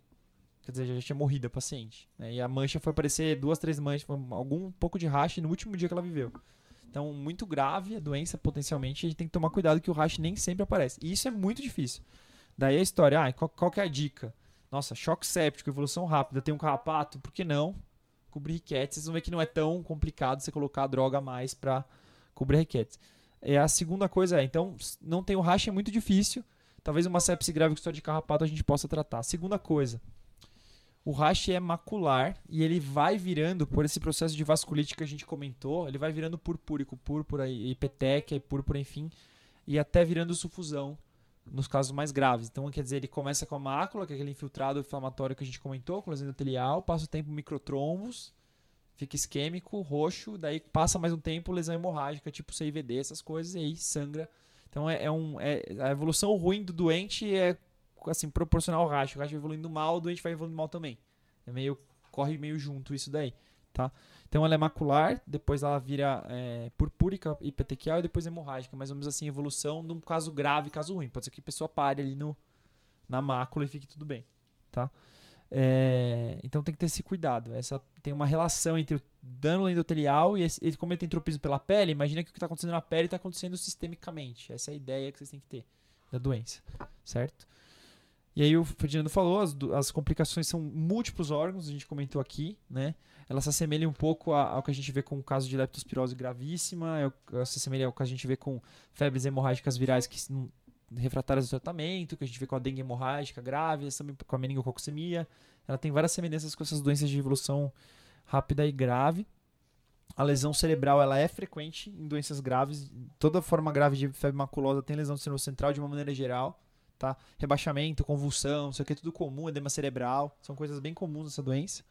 quer dizer, já, já tinha morrido a paciente. Né? E a mancha foi aparecer duas, três manchas, algum pouco de rash no último dia que ela viveu. Então, muito grave a doença, potencialmente, a gente tem que tomar cuidado que o rash nem sempre aparece. E isso é muito difícil. Daí a história, ah, qual, qual que é a dica? Nossa, choque séptico, evolução rápida, tem um carrapato, por que não cobrir riquetes? Vocês vão ver que não é tão complicado você colocar a droga a mais para cobrir riquetes. E a segunda coisa é, então, não tem o racha, é muito difícil. Talvez uma sepse grave com história de carrapato a gente possa tratar. Segunda coisa, o rash é macular e ele vai virando, por esse processo de vasculite que a gente comentou, ele vai virando purpúrico, púrpura e peteca e púrpura, enfim, e até virando sufusão nos casos mais graves. Então, quer dizer, ele começa com a mácula, que é aquele infiltrado inflamatório que a gente comentou, com lesão endotelial, passa o tempo microtrombos, fica isquêmico, roxo, daí passa mais um tempo lesão hemorrágica, tipo CIVD, essas coisas, e aí sangra. Então, é, é um, é, a evolução ruim do doente é assim, proporcional ao racho. O racho vai evoluindo mal, o doente vai evoluindo mal também. É meio, corre meio junto isso daí, tá? Então ela é macular, depois ela vira é, purpúrica e petequial e depois hemorrágica. Mais ou menos assim, evolução num caso grave, caso ruim. Pode ser que a pessoa pare ali no, na mácula e fique tudo bem, tá? É, então tem que ter esse cuidado. Essa tem uma relação entre o dano endotelial e esse, como ele tem tropismo pela pele, imagina que o que está acontecendo na pele está acontecendo sistemicamente. Essa é a ideia que vocês têm que ter da doença, certo? E aí o Ferdinando falou, as, as complicações são múltiplos órgãos, a gente comentou aqui, né? Ela se assemelha um pouco ao que a gente vê com o caso de leptospirose gravíssima, é se assemelha ao que a gente vê com febres hemorrágicas virais que refratárias do tratamento, que a gente vê com a dengue hemorrágica grave, também com a meningococcemia. Ela tem várias semelhanças com essas doenças de evolução rápida e grave. A lesão cerebral ela é frequente em doenças graves. Toda forma grave de febre maculosa tem lesão cerebral central de uma maneira geral tá? Rebaixamento, convulsão, isso aqui é tudo comum, edema cerebral, são coisas bem comuns nessa doença,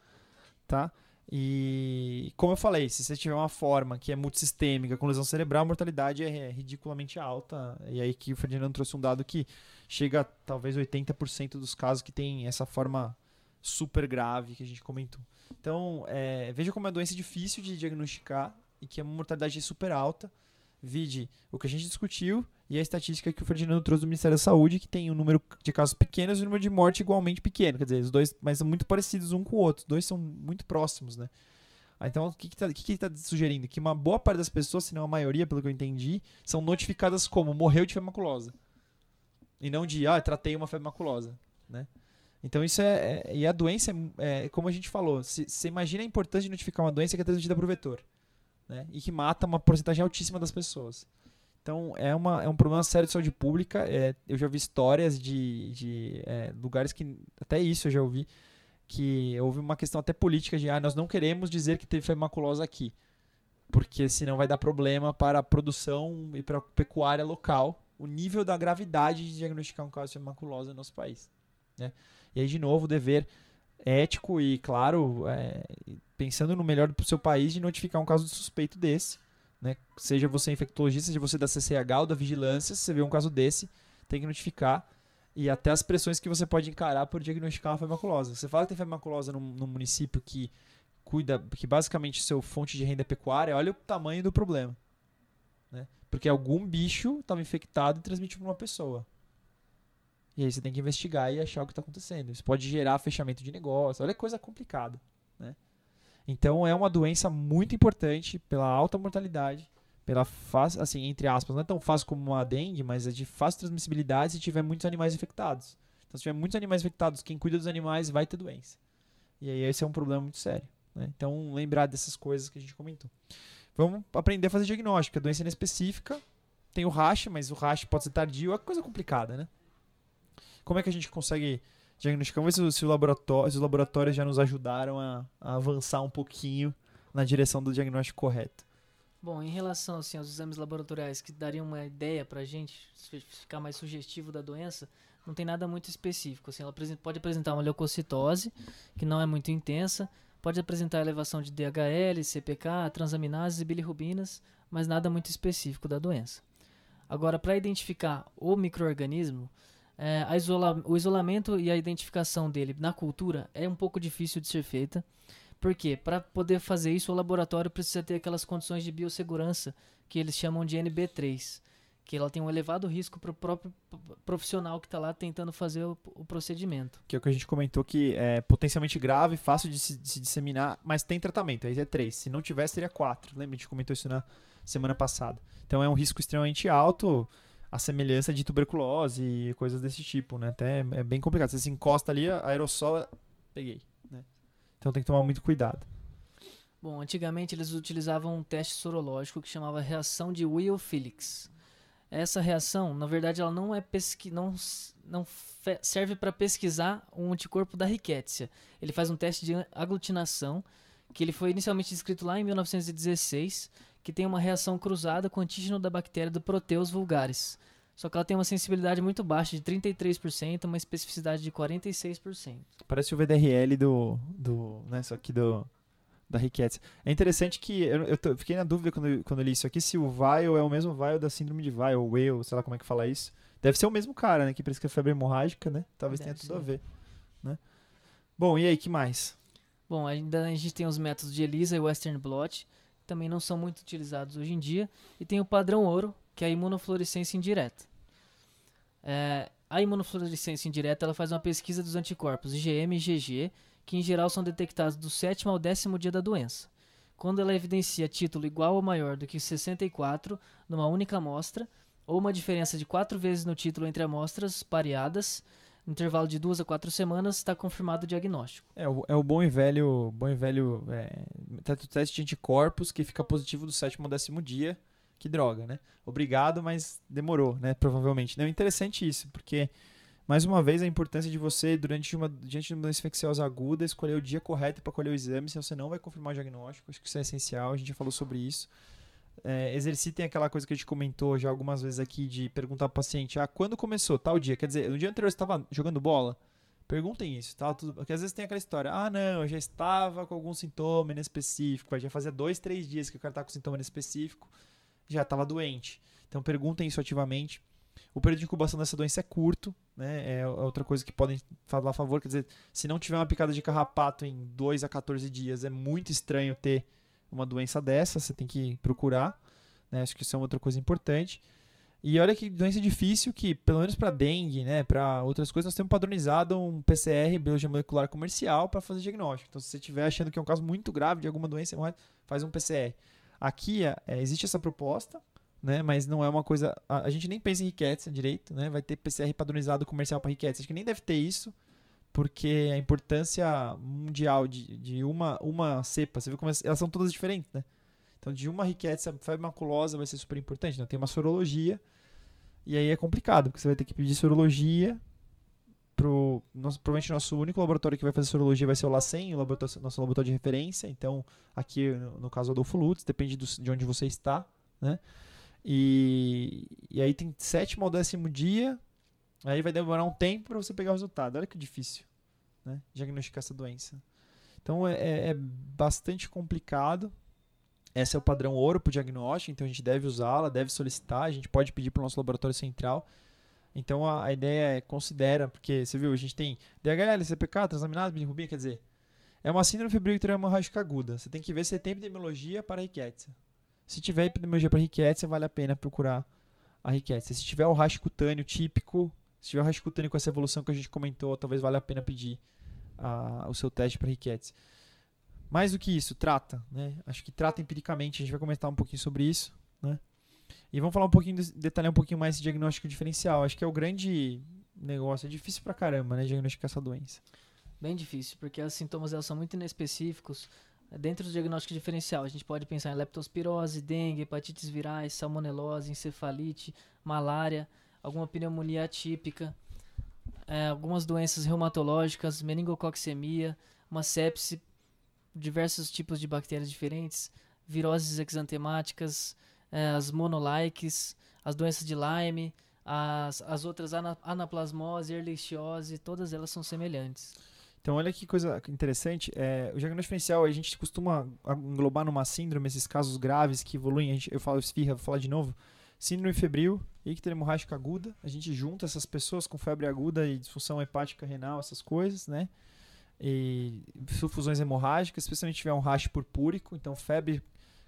tá? E como eu falei, se você tiver uma forma que é multissistêmica, com lesão cerebral, a mortalidade é ridiculamente alta. E aí que o Ferdinando trouxe um dado que chega a talvez 80% dos casos que tem essa forma super grave que a gente comentou. Então, é, veja como é uma doença difícil de diagnosticar e que é uma mortalidade super alta. Vide o que a gente discutiu e a estatística que o Ferdinando trouxe do Ministério da Saúde, que tem um número de casos pequenos e um número de morte igualmente pequeno. Quer dizer, os dois, mas são muito parecidos um com o outro. Os dois são muito próximos, né? Ah, então, o que está que que tá sugerindo? Que uma boa parte das pessoas, se não a maioria, pelo que eu entendi, são notificadas como morreu de febre maculosa. E não de, ah, tratei uma febre maculosa, né? Então isso é, é e a doença é, é, como a gente falou, você imagina a importância de notificar uma doença que é transmitida por vetor, né? E que mata uma porcentagem altíssima das pessoas. Então é, uma, é um problema sério de saúde pública. É, eu já vi histórias de, de é, lugares que até isso eu já ouvi que houve uma questão até política de ah, nós não queremos dizer que teve maculosa aqui, porque senão vai dar problema para a produção e para a pecuária local, o nível da gravidade de diagnosticar um caso de maculosa no nosso país. Né? E aí, de novo, o dever ético e, claro, é, pensando no melhor do seu país, de notificar um caso de suspeito desse. Né? Seja você infectologista, seja você da CCH ou da vigilância, se você vê um caso desse, tem que notificar. E até as pressões que você pode encarar por diagnosticar uma febre maculosa. Você fala que tem febre maculosa num, num município que cuida, que basicamente seu fonte de renda é pecuária, olha o tamanho do problema. Né? Porque algum bicho estava infectado e transmitiu para uma pessoa. E aí você tem que investigar e achar o que está acontecendo. Isso pode gerar fechamento de negócio. Olha que coisa complicada. Né? Então é uma doença muito importante pela alta mortalidade, pela fácil, assim, entre aspas, não é tão fácil como uma dengue, mas é de fácil transmissibilidade se tiver muitos animais infectados. Então, se tiver muitos animais infectados, quem cuida dos animais vai ter doença. E aí esse é um problema muito sério. Né? Então, lembrar dessas coisas que a gente comentou. Vamos aprender a fazer diagnóstico. A doença é inespecífica, tem o racha, mas o racha pode ser tardio, é coisa complicada, né? Como é que a gente consegue diagnosticar? Vamos ver se, se, laboratório, se os laboratórios já nos ajudaram a, a, avançar um pouquinho na direção do diagnóstico correto. Bom, em relação assim, aos exames laboratoriais que dariam uma ideia para a gente ficar mais sugestivo da doença, não tem nada muito específico. Assim, ela pode apresentar uma leucocitose, que não é muito intensa, pode apresentar elevação de DHL, CPK, transaminases e bilirrubinas, mas nada muito específico da doença. Agora, para identificar o microorganismo, é, isola o isolamento e a identificação dele na cultura é um pouco difícil de ser feita. Porque para poder fazer isso, o laboratório precisa ter aquelas condições de biossegurança que eles chamam de NB3, que ela tem um elevado risco para o próprio profissional que está lá tentando fazer o, o, procedimento. Que é o que a gente comentou que é potencialmente grave, fácil de se, de se disseminar, mas tem tratamento. Aí é 3. Se não tivesse, seria 4. Lembra? A gente comentou isso na semana passada. Então é um risco extremamente alto a semelhança de tuberculose e coisas desse tipo, né? Até é bem complicado. Você se encosta ali, aerossol, peguei, né? Então tem que tomar muito cuidado. Bom, antigamente eles utilizavam um teste sorológico que chamava reação de Will-Felix. Essa reação, na verdade, ela não é pesqui não, não serve para pesquisar um anticorpo da rickettsia. Ele faz um teste de aglutinação que ele foi inicialmente descrito lá em 1916 que tem uma reação cruzada com o antígeno da bactéria do Proteus vulgaris. Só que ela tem uma sensibilidade muito baixa, de 33%, uma especificidade de 46%. Parece o VDRL do, do né, só que do, da Ricketts. É interessante que eu, eu tô, fiquei na dúvida quando, quando eu li isso aqui, se o Weil é o mesmo Weil da síndrome de Weil, ou Weil, sei lá como é que fala isso. Deve ser o mesmo cara, né, que que é febre hemorrágica, né? Talvez Deve tenha tudo ser. a ver, né? Bom, e aí, que mais? Bom, ainda a gente tem os métodos de ELISA e Western blot também não são muito utilizados hoje em dia, e tem o padrão ouro, que é a imunofluorescência indireta. É, a imunofluorescência indireta ela faz uma pesquisa dos anticorpos IgM e IgG, que em geral são detectados do sétimo ao décimo dia da doença. Quando ela evidencia título igual ou maior do que 64 numa única amostra, ou uma diferença de quatro vezes no título entre amostras pareadas, intervalo de duas a quatro semanas, está confirmado o diagnóstico. É o, é o bom e velho, bom e velho é, teste de anticorpos que fica positivo do sétimo ao décimo dia. Que droga, né? Obrigado, mas demorou, né? Provavelmente. Não, é interessante isso, porque, mais uma vez, a importância de você, durante uma, diante de uma doença infecciosa aguda, escolher o dia correto para colher o exame, senão você não vai confirmar o diagnóstico. Acho que isso é essencial, a gente já falou sobre isso é, exercitem aquela coisa que a gente comentou já algumas vezes aqui de perguntar ao paciente: ah, quando começou? Tal dia. Quer dizer, no dia anterior você estava jogando bola? Perguntem isso, tá? Tudo, porque às vezes tem aquela história, ah, não, eu já estava com algum sintoma inespecífico, já fazia dois, três dias que o cara tá com sintoma inespecífico, já estava doente. Então perguntem isso ativamente. O período de incubação dessa doença é curto, né? É outra coisa que podem falar a favor. Quer dizer, se não tiver uma picada de carrapato em 2 a 14 dias, é muito estranho ter uma doença dessa, você tem que procurar. Né? Acho que isso é outra coisa importante. E olha que doença difícil que, pelo menos para dengue, né, para outras coisas, nós temos padronizado um PCR, biologia molecular comercial, para fazer diagnóstico. Então, se você estiver achando que é um caso muito grave de alguma doença, faz um PCR. Aqui é, existe essa proposta, né, mas não é uma coisa. A, a gente nem pensa em riqueza direito, né? Vai ter PCR padronizado comercial para riqueza. Acho que nem deve ter isso, porque a importância mundial de, de uma, uma cepa, você viu como elas são todas diferentes, né? Então, de uma riqueza febre maculosa vai ser super importante. Então, tem uma sorologia e aí é complicado, porque você vai ter que pedir sorologia pro nosso, provavelmente nosso único laboratório que vai fazer sorologia vai ser o LACEN, o laboratório, nosso laboratório de referência. Então, aqui no, no caso Adolfo Lutz, depende do, de onde você está, né? E, e aí tem sétimo ao décimo dia, aí vai demorar um tempo para você pegar o resultado. Olha que difícil, né? Diagnosticar essa doença. Então é, é, é bastante complicado. Esse é o padrão ouro para o diagnóstico, então a gente deve usá-la, deve solicitar, a gente pode pedir para o nosso laboratório central. Então a, a, ideia é considera, porque você viu, a gente tem DHL, CPK, transaminase, bilirrubina, quer dizer, é uma síndrome febril hemorrágica aguda. Você tem que ver se tem epidemiologia para riqueza. Se tiver epidemiologia para riqueza, vale a pena procurar a riqueza. Se tiver o rash cutâneo típico, se tiver o com essa evolução que a gente comentou, talvez valha a pena pedir o seu teste para riqueza. Mais do que isso, trata, né? Acho que trata empiricamente, a gente vai comentar um pouquinho sobre isso, né? E vamos falar um pouquinho, detalhar um pouquinho mais esse diagnóstico diferencial. Acho que é o grande negócio, é difícil pra caramba, né, diagnosticar essa doença. Bem difícil, porque os sintomas elas são muito inespecíficos. Dentro do diagnóstico diferencial, a gente pode pensar em leptospirose, dengue, hepatites virais, salmonelose, encefalite, malária, alguma pneumonia atípica, é, algumas doenças reumatológicas, meningococcemia, uma sepse diversos tipos de bactérias diferentes, viroses exantemáticas, é, as monolikes, as doenças de Lyme, as, as outras ana, anaplasmose, erlichiose, todas elas são semelhantes. Então, olha que coisa interessante. É, o diagnóstico diferencial, a gente costuma englobar numa síndrome esses casos graves que evoluem. Gente, eu falo esfirra, vou falar de novo. Síndrome febril, ictera hemorrágica aguda. A gente junta essas pessoas com febre aguda e disfunção hepática renal, essas coisas, né? e sulfusões hemorrágicas, especialmente se tiver um rash purpúrico, então febre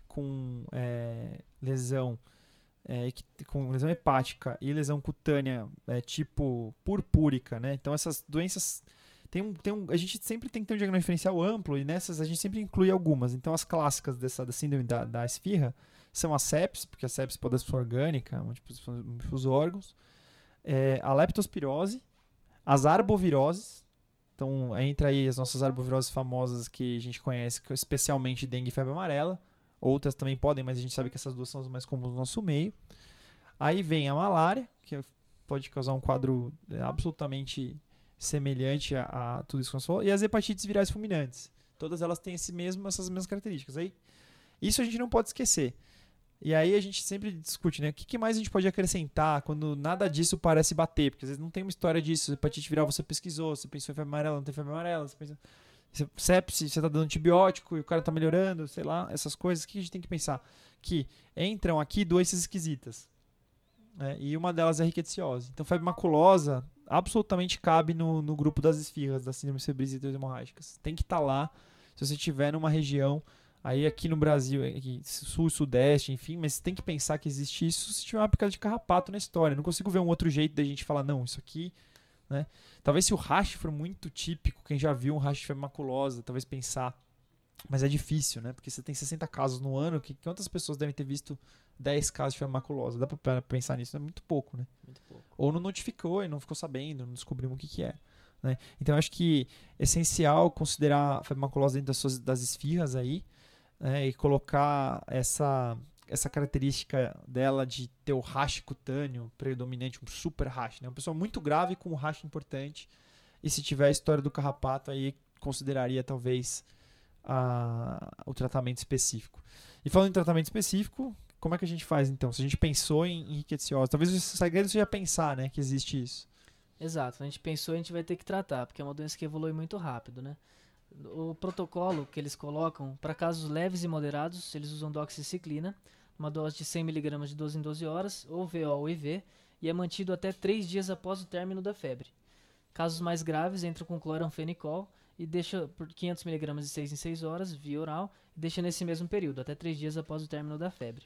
com é, lesão é, com lesão hepática e lesão cutânea é, tipo purpúrica, né? Então essas doenças tem um, tem um, a gente sempre tem que ter um diagnóstico diferencial amplo e nessas a gente sempre inclui algumas. Então as clássicas dessa da síndrome da, da esfirra são a sepsis, porque a sepsis pode ser orgânica, múltiplos órgãos, é, a leptospirose, as arboviroses, então, entra aí as nossas arboviroses famosas que a gente conhece, especialmente dengue e febre amarela. Outras também podem, mas a gente sabe que essas duas são as mais comuns no nosso meio. Aí vem a malária, que pode causar um quadro é, absolutamente semelhante a, a tudo isso que nós falamos. E as hepatites virais fulminantes. Todas elas têm esse mesmo, essas mesmas características. Aí, isso a gente não pode esquecer. E aí a gente sempre discute, né? O que, mais a gente pode acrescentar quando nada disso parece bater? Porque às vezes não tem uma história disso. Hepatite viral você pesquisou, você pensou em febre amarela, não tem febre amarela, você pensou... Sepsi, você tá dando antibiótico e o cara tá melhorando, sei lá, essas coisas. O que a gente tem que pensar? Que entram aqui doenças esquisitas. Né? E uma delas é a riqueciose. Então, febre maculosa absolutamente cabe no, no grupo das esfirras, das síndromes e hemorrágicas. Tem que estar tá lá se você estiver numa região Aí aqui no Brasil, aqui, sul, sudeste, enfim, mas tem que pensar que existe isso se tiver uma picada de carrapato na história. Não consigo ver um outro jeito da gente falar, não, isso aqui, né? Talvez se o rash for muito típico, quem já viu um rash de maculosa, talvez pensar. Mas é difícil, né? Porque você tem 60 casos no ano, que quantas pessoas devem ter visto 10 casos de febre maculosa? Dá pra pensar nisso, é muito pouco, né? Muito pouco. Ou não notificou e não ficou sabendo, não descobrimos o que que é. Né? Então acho que é essencial considerar a febre maculosa dentro das, suas, das esfirras aí, né, e colocar essa, essa característica dela de ter o rash cutâneo predominante, um super rash, né? Uma pessoa muito grave com um rash importante. E se tiver a história do carrapato, aí consideraria talvez a, o tratamento específico. E falando em tratamento específico, como é que a gente faz então? Se a gente pensou em, em talvez o segredo seja pensar, né, que existe isso. Exato. A gente pensou a gente vai ter que tratar, porque é uma doença que evolui muito rápido, né? O protocolo que eles colocam, para casos leves e moderados, eles usam doxiciclina, uma dose de 100mg de 12 em 12 horas, ou VO ou IV, e é mantido até 3 dias após o término da febre. Casos mais graves entram com cloranfenicol e deixa por 500mg de 6 em 6 horas, via oral, e deixa nesse mesmo período, até 3 dias após o término da febre.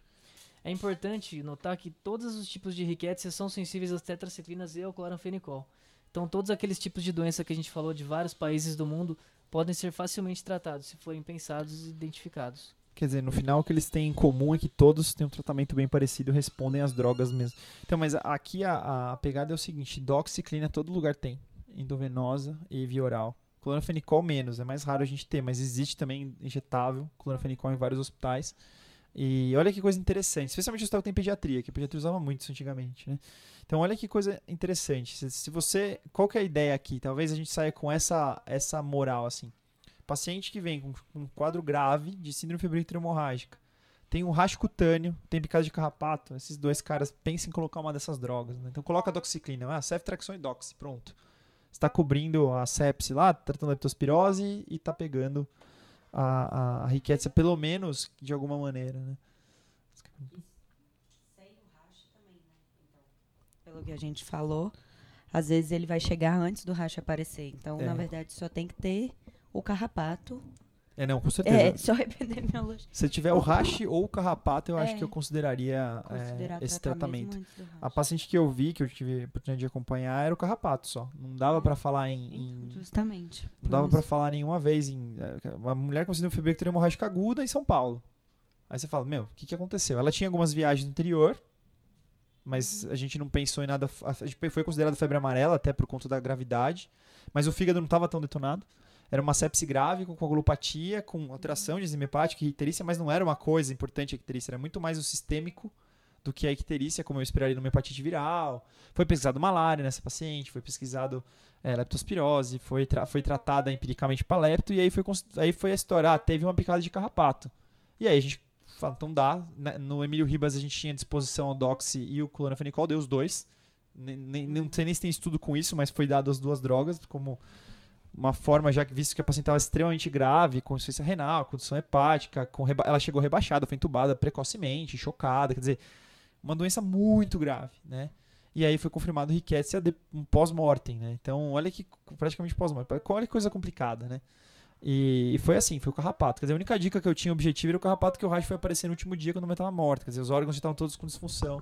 É importante notar que todos os tipos de riquétia são sensíveis às tetraciclinas e ao cloranfenicol. Então, todos aqueles tipos de doença que a gente falou de vários países do mundo podem ser facilmente tratados se forem pensados e identificados. Quer dizer, no final o que eles têm em comum é que todos têm um tratamento bem parecido, respondem às drogas mesmo. Então, mas aqui a, a pegada é o seguinte, doxiclina todo lugar tem, endovenosa e via oral. Cloranfenicol menos, é mais raro a gente ter, mas existe também injetável cloranfenicol em vários hospitais. E olha que coisa interessante, especialmente o que tem pediatria, que a pediatria usava muito isso antigamente, né? Então olha que coisa interessante. Se, se, você, qual que é a ideia aqui? Talvez a gente saia com essa essa moral assim. Paciente que vem com, um quadro grave de síndrome febril hemorrágica, tem um racho cutâneo, tem picada de carrapato, esses dois caras pensem em colocar uma dessas drogas, né? Então coloca a doxiclina, ah, ceftriaxona e doxy, pronto. Está cobrindo a sepse lá, tratando a leptospirose e está pegando a, a, a pelo menos de alguma maneira, né? pelo que a gente falou, às vezes ele vai chegar antes do racha aparecer. Então, é. na verdade, só tem que ter o carrapato. É, não, com certeza. É, só epidemiológico. Se tiver o rache ou o carrapato, eu é. acho que eu consideraria é, esse tratamento. A paciente que eu vi, que eu tive a oportunidade de acompanhar, era o carrapato só. Não dava para falar em, em, Justamente. Não dava para falar nenhuma vez em. É, uma mulher com síndrome febril hemorrágica aguda em São Paulo. Aí você fala, meu, o que, que aconteceu? Ela tinha algumas viagens no interior, mas a gente não pensou em nada. A gente foi considerado febre amarela até por conta da gravidade, mas o fígado não estava tão detonado. Era uma sepse grave com coagulopatia, com alteração de enzima hepática e icterícia, mas não era uma coisa importante a icterícia, era muito mais o sistêmico do que a icterícia, como eu esperaria numa hepatite viral. Foi pesquisado malária nessa paciente, foi pesquisado é, leptospirose, foi, tra foi tratada empiricamente para lepto, e aí foi, aí foi a história, ah, teve uma picada de carrapato. E aí a gente fala, então dá. Né, no Emílio Ribas a gente tinha à disposição o Doxy e o cloranfenicol, deu os dois. Nem, não sei nem se tem estudo com isso, mas foi dado as duas drogas como uma forma, já que visto que a paciente estava extremamente grave, com insuficiência renal, condição hepática, com ela chegou rebaixada, foi entubada precocemente, chocada, quer dizer, uma doença muito grave, né? E aí foi confirmado riqueza um pós-mortem, né? Então, olha que praticamente pós-mortem. Olha que coisa complicada, né? E, foi assim, foi o carrapato. Quer dizer, a única dica que eu tinha objetivo era o carrapato que o rash foi aparecer no último dia quando mãe estava morta. Quer dizer, os órgãos estavam todos com disfunção.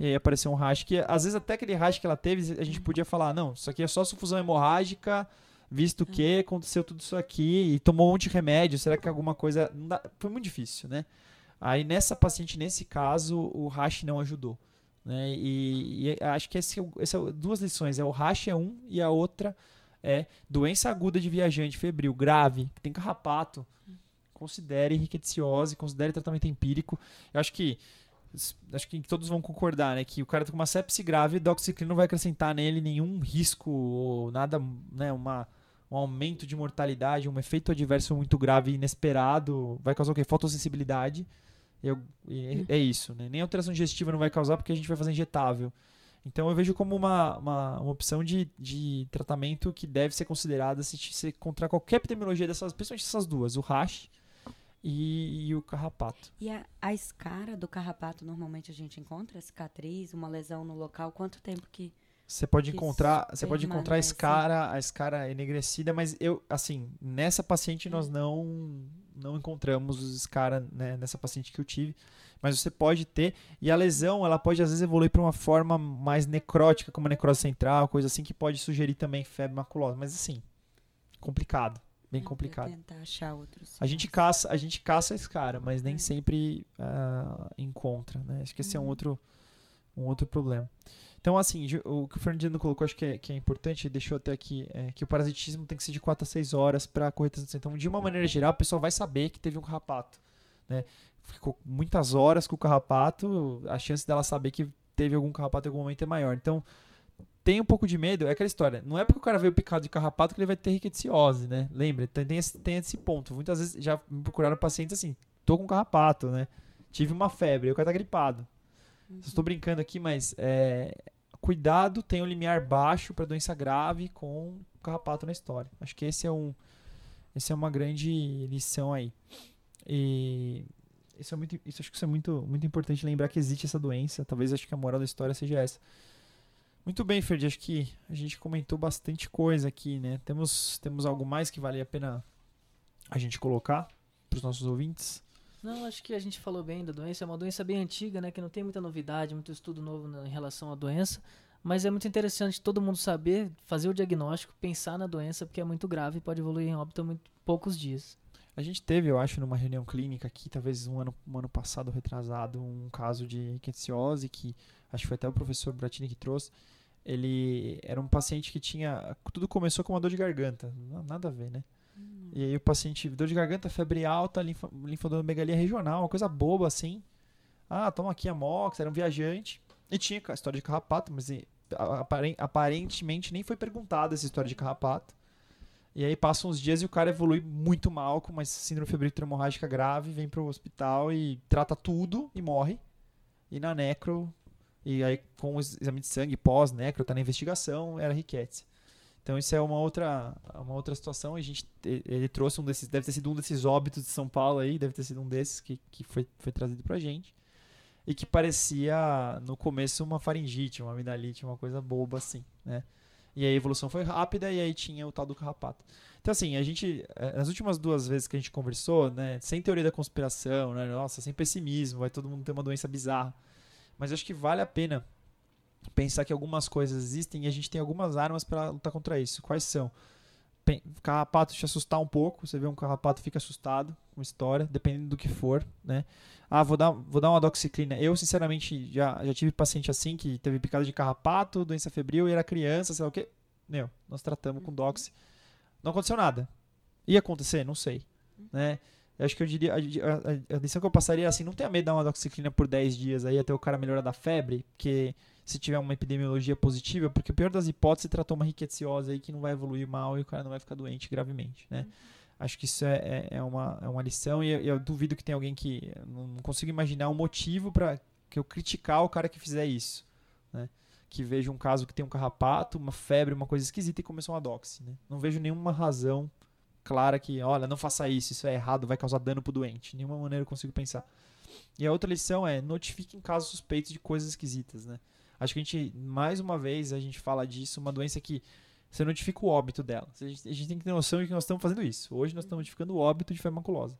E aí apareceu um rash que, às vezes, até aquele rash que ela teve, a gente podia falar, não, isso aqui é só sufusão hemorrágica, visto que aconteceu tudo isso aqui e tomou um monte de remédio. Será que alguma coisa. Foi muito difícil, né? Aí nessa paciente, nesse caso, o rash não ajudou. Né? E, e acho que esse, esse é duas lições. É o rash é um e a outra é doença aguda de viajante febril grave, que tem carrapato, considere riqueticiose, considere tratamento empírico. Eu acho que acho que todos vão concordar, né, que o cara tá com uma sepse grave, doxiclina não vai acrescentar nele nenhum risco ou nada, né, uma um aumento de mortalidade, um efeito adverso muito grave inesperado, vai causar o quê? Fotossensibilidade. Eu, é isso, né? Nem alteração digestiva não vai causar porque a gente vai fazer injetável. Então eu vejo como uma, uma, uma opção de, de tratamento que deve ser considerada se você encontrar qualquer epidemiologia dessas, principalmente essas duas, o rash e, e o carrapato. E a, a escara do carrapato, normalmente a gente encontra cicatriz, uma lesão no local, quanto tempo que você pode encontrar, você pode encontrar a escara, a escara enegrecida, mas eu, assim, nessa paciente nós não não encontramos os escara né, nessa paciente que eu tive mas você pode ter e a lesão ela pode às vezes evoluir para uma forma mais necrótica, como a necrose central, coisa assim que pode sugerir também febre maculosa, mas assim, complicado, bem complicado. Tentar achar outros. A gente caça, a gente caça esse cara, mas nem é. sempre uh, encontra, né? Acho que esse é um uhum. outro um outro problema. Então, assim, o que o Fernandino colocou, acho que é, que é importante, deixou até aqui, é que o parasitismo tem que ser de 4 a 6 horas para correção. Então, de uma maneira geral, a pessoa vai saber que teve um carrapato. Né? ficou muitas horas com o carrapato, a chance dela saber que teve algum carrapato em algum momento é maior. Então, tem um pouco de medo, é aquela história. Não é porque o cara veio picado de carrapato que ele vai ter riqueticiose, né? Lembra, tem esse, tem esse ponto. Muitas vezes já me procuraram pacientes assim, tô com carrapato, né? Tive uma febre, o cara tá gripado. Uhum. Estou brincando aqui, mas é, cuidado, tem um limiar baixo para doença grave com carrapato na história. Acho que esse é um esse é uma grande lição aí. E isso é muito, isso acho que isso é muito, muito importante lembrar que existe essa doença. Talvez acho que a moral da história seja essa. Muito bem, Ferdi, acho que a gente comentou bastante coisa aqui, né? Temos, temos algo mais que vale a pena a gente colocar para os nossos ouvintes? Não, acho que a gente falou bem da doença. É uma doença bem antiga, né? Que não tem muita novidade, muito estudo novo em relação à doença. Mas é muito interessante todo mundo saber fazer o diagnóstico, pensar na doença, porque é muito grave e pode evoluir em óbito em poucos dias. A gente teve, eu acho, numa reunião clínica aqui, talvez um ano, um ano passado, retrasado, um caso de rickettsiose, que acho que foi até o professor Bratini que trouxe. Ele era um paciente que tinha. Tudo começou com uma dor de garganta. Nada a ver, né? E aí o paciente, dor de garganta, febre alta, linfa, linfodomegalia regional, uma coisa boba assim. Ah, toma aqui a Mox, era um viajante. E tinha a história de carrapato, mas aparentemente nem foi perguntada essa história de carrapato. E aí passam uns dias e o cara evolui muito mal com uma síndrome febril hemorrágica grave, vem pro hospital e trata tudo e morre. E na necro, e aí com o exame de sangue pós-necro, tá na investigação, era riquete. Então isso é uma outra, uma outra situação. A gente, ele trouxe um desses, deve ter sido um desses óbitos de São Paulo aí, deve ter sido um desses que, que foi, foi trazido pra gente e que parecia no começo uma faringite, uma amidalite, uma coisa boba assim, né? E a evolução foi rápida e aí tinha o tal do carrapato. Então assim, a gente eh, nas últimas duas vezes que a gente conversou, né, sem teoria da conspiração, né, nossa, sem pessimismo, vai todo mundo ter uma doença bizarra. Mas acho que vale a pena pensar que algumas coisas existem e a gente tem algumas armas para lutar contra isso. Quais são? carrapato te assustar um pouco, você vê um carrapato fica assustado com história, dependendo do que for, né? Ah, vou dar, vou dar uma doxiclina. Eu, sinceramente, já, já tive paciente assim que teve picada de carrapato, doença febril e era criança, sei lá o quê. Meu, nós tratamos com doxi. Não aconteceu nada. Ia acontecer? Não sei, né? Eu acho que eu diria, a, a, a lição que eu passaria é assim, não tenha medo de dar uma doxiclina por 10 dias aí até o cara melhorar da febre, porque se tiver uma epidemiologia positiva, porque o pior das hipóteses, tratou uma riqueciose aí que não vai evoluir mal e o cara não vai ficar doente gravemente, né? Uhum. Acho que isso é, é, é, uma, é uma lição e eu, eu duvido que tenha alguém que não consigo imaginar um motivo para que eu criticar o cara que fizer isso, né? Que veja um caso que tem um carrapato, uma febre, uma coisa esquisita e começou uma doxy, né? Não vejo nenhuma razão clara que, olha, não faça isso, isso é errado, vai causar dano pro doente. Nenhuma maneira eu consigo pensar. E a outra lição é notifique em casos suspeitos de coisas esquisitas, né? Acho que a gente, mais uma vez, a gente fala disso, uma doença que você notifica o óbito dela. A gente, a gente tem que ter noção de que nós estamos fazendo isso. Hoje nós estamos notificando o óbito de femaculosa.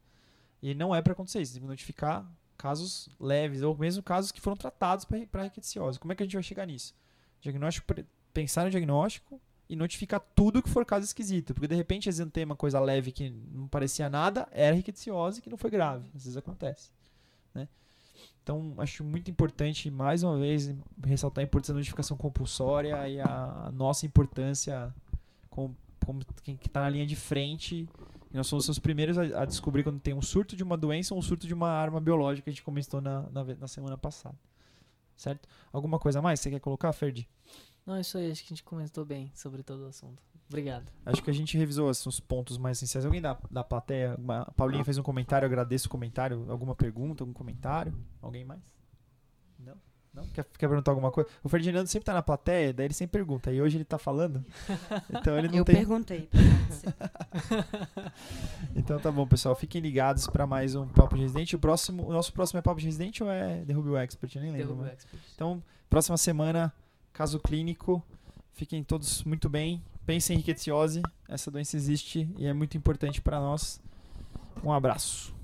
E não é para acontecer isso. Tem que notificar casos leves, ou mesmo casos que foram tratados para riqueciose. Como é que a gente vai chegar nisso? Diagnóstico, pensar no diagnóstico e notificar tudo que for caso esquisito. Porque de repente exantema coisa leve que não parecia nada, era riqueciose que não foi grave. Às vezes acontece. Né? Então, acho muito importante, mais uma vez, ressaltar a importância da notificação compulsória e a nossa importância como, como quem está na linha de frente. Nós somos os primeiros a, a, descobrir quando tem um surto de uma doença ou um surto de uma arma biológica que a gente comentou na, na, na semana passada. Certo? Alguma coisa mais você quer colocar, Ferdi? Não, isso aí, acho que a gente comentou bem sobre todo o assunto. Obrigado. Acho que a gente revisou assim, os pontos mais essenciais. Alguém da, da plateia? A Paulinha fez um comentário, eu agradeço o comentário. Alguma pergunta, algum comentário? Alguém mais? Não? Não? Quer, quer perguntar alguma coisa? O Ferdinando sempre tá na plateia, daí ele sempre pergunta. E hoje ele tá falando. Então ele não eu tem... perguntei. então tá bom, pessoal. Fiquem ligados para mais um Papo de Residente. O, próximo, o nosso próximo é Papo de Residente ou é Derrube o Expert? Eu nem lembro. Derrube o Expert. Então, próxima semana, caso clínico. Fiquem todos muito bem. Pensem em riqueciose. Essa doença existe e é muito importante para nós. Um abraço.